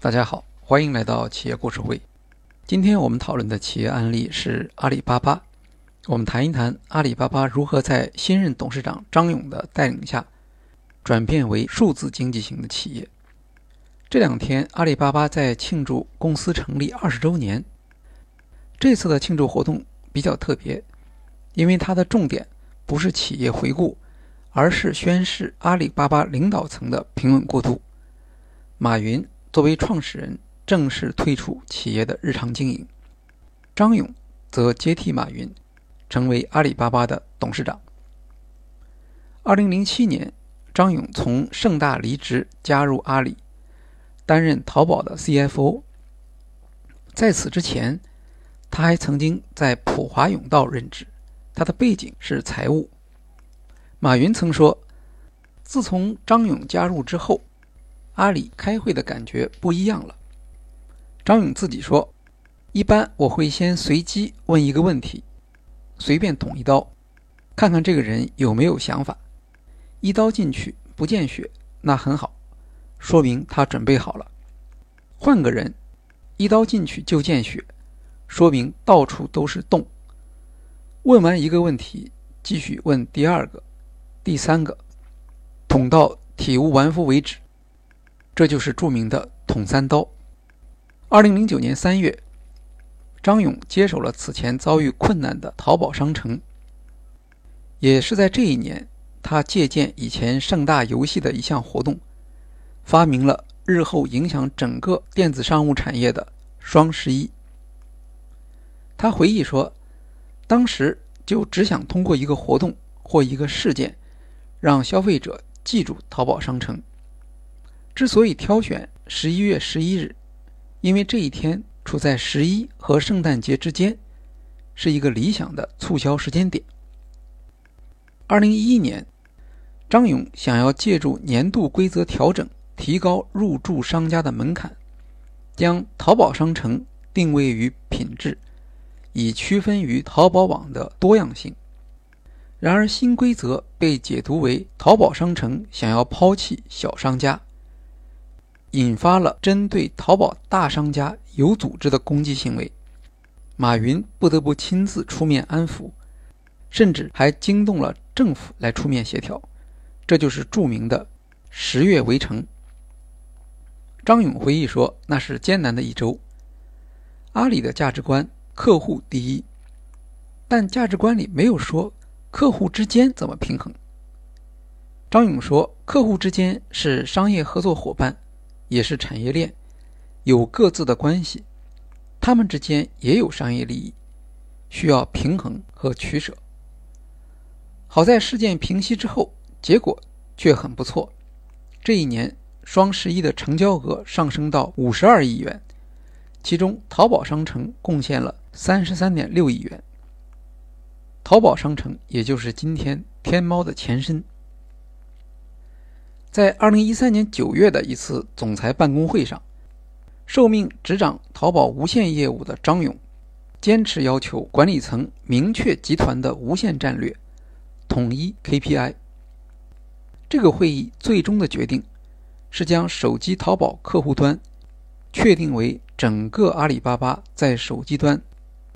大家好，欢迎来到企业故事会。今天我们讨论的企业案例是阿里巴巴。我们谈一谈阿里巴巴如何在新任董事长张勇的带领下，转变为数字经济型的企业。这两天，阿里巴巴在庆祝公司成立二十周年。这次的庆祝活动比较特别，因为它的重点不是企业回顾，而是宣示阿里巴巴领导层的平稳过渡。马云作为创始人正式退出企业的日常经营，张勇则接替马云，成为阿里巴巴的董事长。二零零七年，张勇从盛大离职，加入阿里。担任淘宝的 CFO，在此之前，他还曾经在普华永道任职，他的背景是财务。马云曾说：“自从张勇加入之后，阿里开会的感觉不一样了。”张勇自己说：“一般我会先随机问一个问题，随便捅一刀，看看这个人有没有想法。一刀进去不见血，那很好。”说明他准备好了。换个人，一刀进去就见血，说明到处都是洞。问完一个问题，继续问第二个、第三个，捅到体无完肤为止。这就是著名的“捅三刀”。二零零九年三月，张勇接手了此前遭遇困难的淘宝商城。也是在这一年，他借鉴以前盛大游戏的一项活动。发明了日后影响整个电子商务产业的双十一。他回忆说，当时就只想通过一个活动或一个事件，让消费者记住淘宝商城。之所以挑选十一月十一日，因为这一天处在十一和圣诞节之间，是一个理想的促销时间点。二零一一年，张勇想要借助年度规则调整。提高入驻商家的门槛，将淘宝商城定位于品质，以区分于淘宝网的多样性。然而，新规则被解读为淘宝商城想要抛弃小商家，引发了针对淘宝大商家有组织的攻击行为。马云不得不亲自出面安抚，甚至还惊动了政府来出面协调。这就是著名的“十月围城”。张勇回忆说：“那是艰难的一周。阿里的价值观，客户第一，但价值观里没有说客户之间怎么平衡。”张勇说：“客户之间是商业合作伙伴，也是产业链，有各自的关系，他们之间也有商业利益，需要平衡和取舍。好在事件平息之后，结果却很不错。这一年。”双十一的成交额上升到五十二亿元，其中淘宝商城贡献了三十三点六亿元。淘宝商城也就是今天天猫的前身。在二零一三年九月的一次总裁办公会上，受命执掌淘宝无线业务的张勇，坚持要求管理层明确集团的无线战略，统一 KPI。这个会议最终的决定。是将手机淘宝客户端确定为整个阿里巴巴在手机端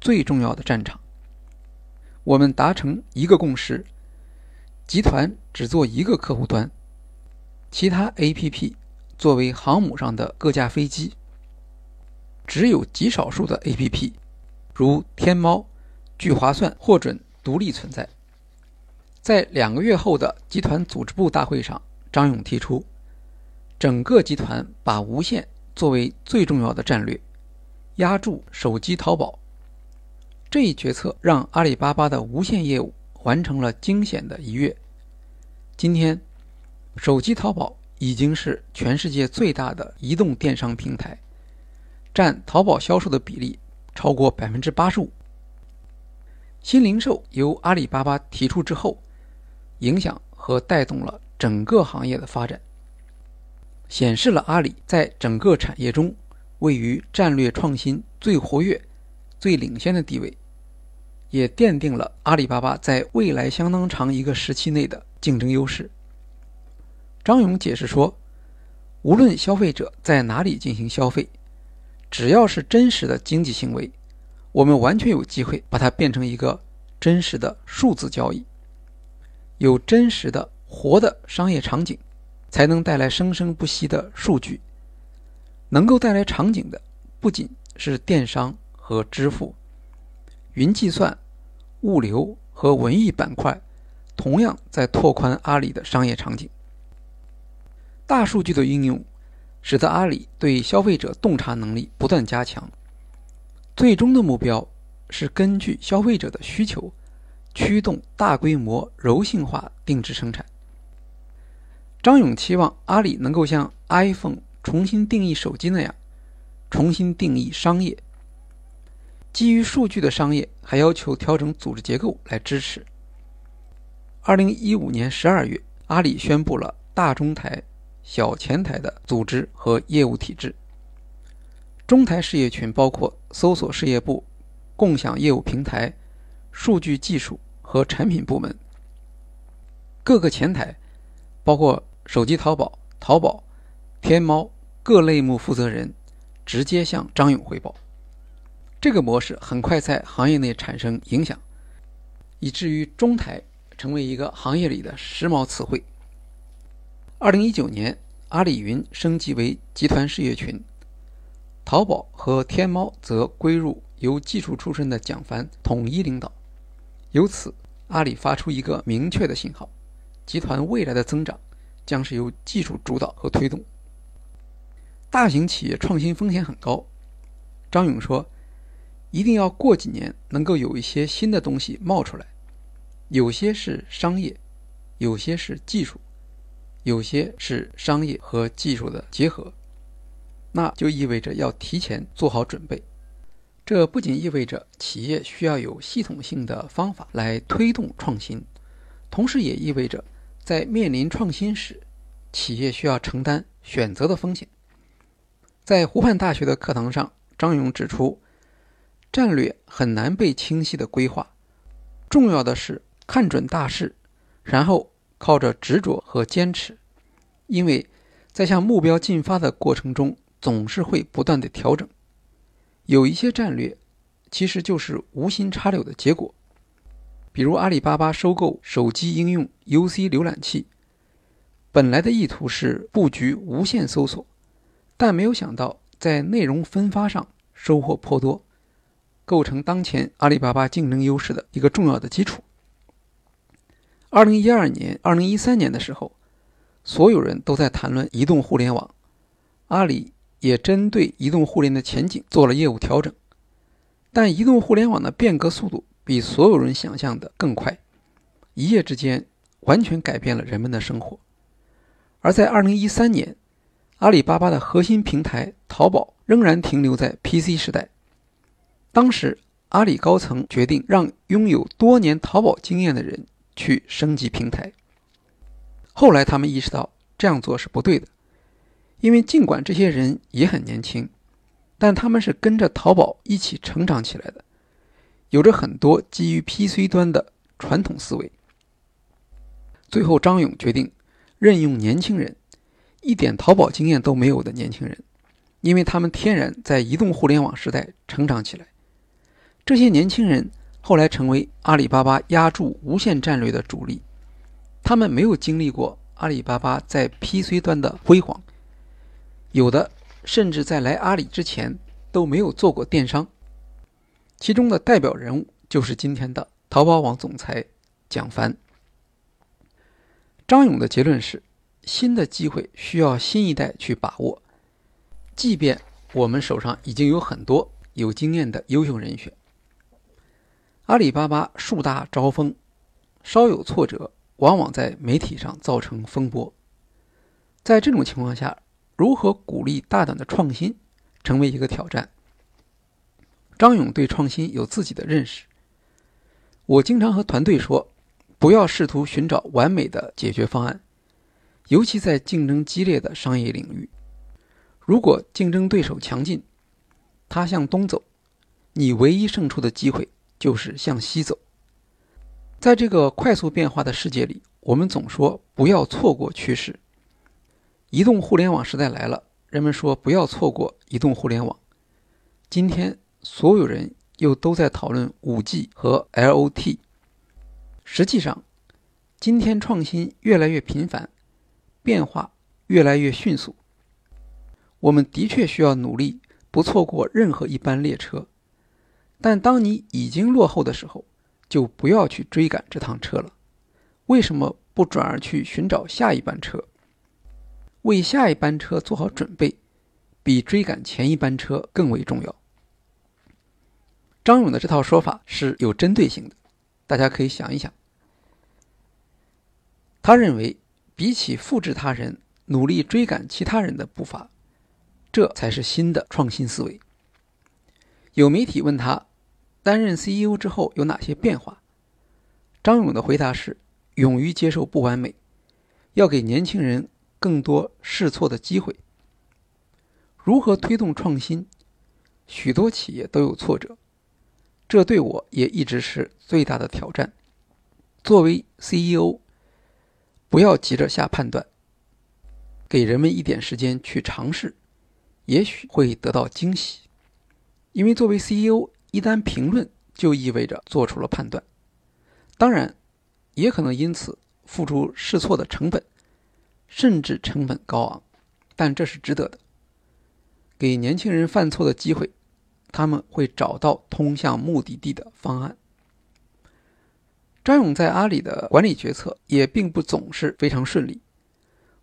最重要的战场。我们达成一个共识：集团只做一个客户端，其他 APP 作为航母上的各架飞机。只有极少数的 APP，如天猫、聚划算，获准独立存在。在两个月后的集团组织部大会上，张勇提出。整个集团把无线作为最重要的战略，压住手机淘宝。这一决策让阿里巴巴的无线业务完成了惊险的一跃。今天，手机淘宝已经是全世界最大的移动电商平台，占淘宝销售的比例超过百分之八十五。新零售由阿里巴巴提出之后，影响和带动了整个行业的发展。显示了阿里在整个产业中位于战略创新最活跃、最领先的地位，也奠定了阿里巴巴在未来相当长一个时期内的竞争优势。张勇解释说：“无论消费者在哪里进行消费，只要是真实的经济行为，我们完全有机会把它变成一个真实的数字交易。有真实的活的商业场景，才能带来生生不息的数据。能够带来场景的，不仅是电商和支付，云计算、物流和文艺板块，同样在拓宽阿里的商业场景。大数据的应用，使得阿里对消费者洞察能力不断加强。最终的目标是根据消费者的需求，驱动大规模柔性化定制生产。张勇期望阿里能够像 iPhone。重新定义手机那样，重新定义商业。基于数据的商业还要求调整组织结构来支持。二零一五年十二月，阿里宣布了大中台、小前台的组织和业务体制。中台事业群包括搜索事业部、共享业务平台、数据技术和产品部门。各个前台包括手机淘宝、淘宝、天猫。各类目负责人直接向张勇汇报，这个模式很快在行业内产生影响，以至于中台成为一个行业里的时髦词汇。二零一九年，阿里云升级为集团事业群，淘宝和天猫则归入由技术出身的蒋凡统一领导。由此，阿里发出一个明确的信号：集团未来的增长将是由技术主导和推动。大型企业创新风险很高，张勇说：“一定要过几年能够有一些新的东西冒出来，有些是商业，有些是技术，有些是商业和技术的结合，那就意味着要提前做好准备。这不仅意味着企业需要有系统性的方法来推动创新，同时也意味着在面临创新时，企业需要承担选择的风险。”在湖畔大学的课堂上，张勇指出，战略很难被清晰的规划，重要的是看准大势，然后靠着执着和坚持，因为在向目标进发的过程中，总是会不断的调整。有一些战略其实就是无心插柳的结果，比如阿里巴巴收购手机应用 UC 浏览器，本来的意图是布局无线搜索。但没有想到，在内容分发上收获颇多，构成当前阿里巴巴竞争优势的一个重要的基础。二零一二年、二零一三年的时候，所有人都在谈论移动互联网，阿里也针对移动互联的前景做了业务调整。但移动互联网的变革速度比所有人想象的更快，一夜之间完全改变了人们的生活。而在二零一三年。阿里巴巴的核心平台淘宝仍然停留在 PC 时代。当时，阿里高层决定让拥有多年淘宝经验的人去升级平台。后来，他们意识到这样做是不对的，因为尽管这些人也很年轻，但他们是跟着淘宝一起成长起来的，有着很多基于 PC 端的传统思维。最后，张勇决定任用年轻人。一点淘宝经验都没有的年轻人，因为他们天然在移动互联网时代成长起来。这些年轻人后来成为阿里巴巴压住无线战略的主力。他们没有经历过阿里巴巴在 PC 端的辉煌，有的甚至在来阿里之前都没有做过电商。其中的代表人物就是今天的淘宝网总裁蒋凡。张勇的结论是。新的机会需要新一代去把握，即便我们手上已经有很多有经验的优秀人选。阿里巴巴树大招风，稍有挫折，往往在媒体上造成风波。在这种情况下，如何鼓励大胆的创新，成为一个挑战。张勇对创新有自己的认识。我经常和团队说，不要试图寻找完美的解决方案。尤其在竞争激烈的商业领域，如果竞争对手强劲，他向东走，你唯一胜出的机会就是向西走。在这个快速变化的世界里，我们总说不要错过趋势。移动互联网时代来了，人们说不要错过移动互联网。今天，所有人又都在讨论 5G 和 LOT。实际上，今天创新越来越频繁，变化越来越迅速。我们的确需要努力，不错过任何一班列车。但当你已经落后的时候，就不要去追赶这趟车了。为什么不转而去寻找下一班车？为下一班车做好准备，比追赶前一班车更为重要。张勇的这套说法是有针对性的，大家可以想一想。他认为，比起复制他人，努力追赶其他人的步伐，这才是新的创新思维。有媒体问他，担任 CEO 之后有哪些变化？张勇的回答是：勇于接受不完美，要给年轻人更多试错的机会。如何推动创新？许多企业都有挫折，这对我也一直是最大的挑战。作为 CEO，不要急着下判断，给人们一点时间去尝试，也许会得到惊喜。因为作为 CEO，一旦评论就意味着做出了判断，当然，也可能因此付出试错的成本，甚至成本高昂，但这是值得的。给年轻人犯错的机会，他们会找到通向目的地的方案。张勇在阿里的管理决策也并不总是非常顺利，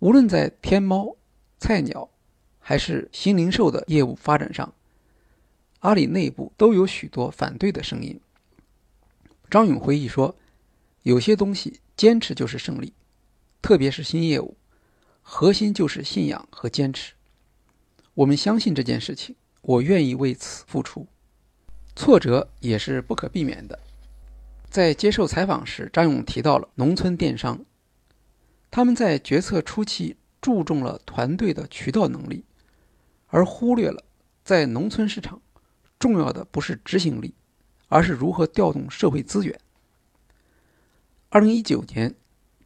无论在天猫、菜鸟，还是新零售的业务发展上。阿里内部都有许多反对的声音。张勇回忆说：“有些东西坚持就是胜利，特别是新业务，核心就是信仰和坚持。我们相信这件事情，我愿意为此付出。挫折也是不可避免的。”在接受采访时，张勇提到了农村电商，他们在决策初期注重了团队的渠道能力，而忽略了在农村市场。重要的不是执行力，而是如何调动社会资源。二零一九年，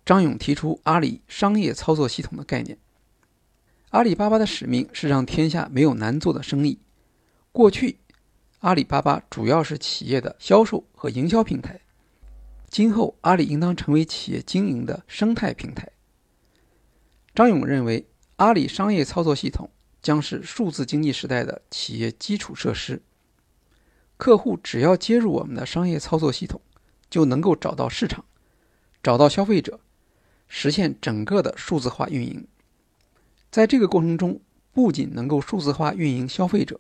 张勇提出阿里商业操作系统的概念。阿里巴巴的使命是让天下没有难做的生意。过去，阿里巴巴主要是企业的销售和营销平台，今后阿里应当成为企业经营的生态平台。张勇认为，阿里商业操作系统将是数字经济时代的企业基础设施。客户只要接入我们的商业操作系统，就能够找到市场，找到消费者，实现整个的数字化运营。在这个过程中，不仅能够数字化运营消费者，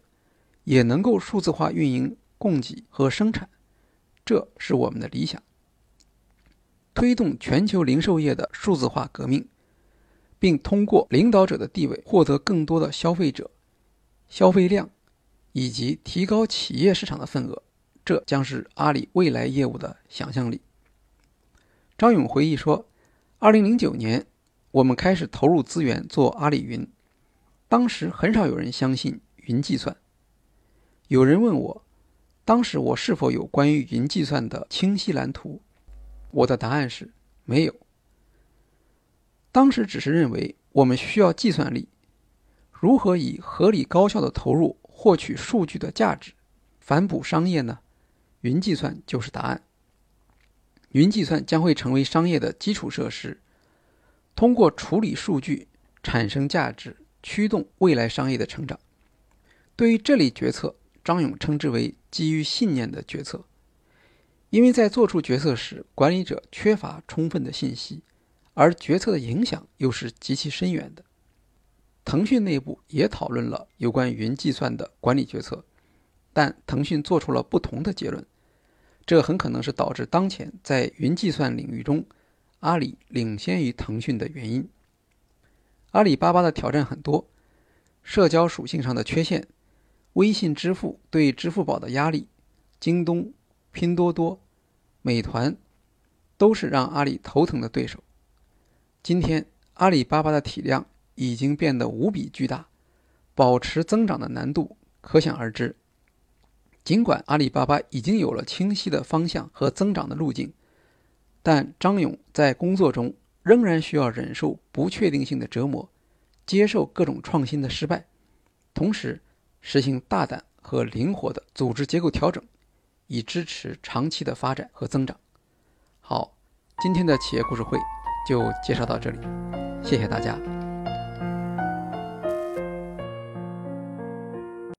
也能够数字化运营供给和生产，这是我们的理想。推动全球零售业的数字化革命，并通过领导者的地位获得更多的消费者消费量。以及提高企业市场的份额，这将是阿里未来业务的想象力。张勇回忆说：“二零零九年，我们开始投入资源做阿里云，当时很少有人相信云计算。有人问我，当时我是否有关于云计算的清晰蓝图？我的答案是没有。当时只是认为我们需要计算力，如何以合理高效的投入。”获取数据的价值，反哺商业呢？云计算就是答案。云计算将会成为商业的基础设施，通过处理数据产生价值，驱动未来商业的成长。对于这类决策，张勇称之为基于信念的决策，因为在做出决策时，管理者缺乏充分的信息，而决策的影响又是极其深远的。腾讯内部也讨论了有关云计算的管理决策，但腾讯做出了不同的结论，这很可能是导致当前在云计算领域中阿里领先于腾讯的原因。阿里巴巴的挑战很多，社交属性上的缺陷，微信支付对支付宝的压力，京东、拼多多、美团都是让阿里头疼的对手。今天阿里巴巴的体量。已经变得无比巨大，保持增长的难度可想而知。尽管阿里巴巴已经有了清晰的方向和增长的路径，但张勇在工作中仍然需要忍受不确定性的折磨，接受各种创新的失败，同时实行大胆和灵活的组织结构调整，以支持长期的发展和增长。好，今天的企业故事会就介绍到这里，谢谢大家。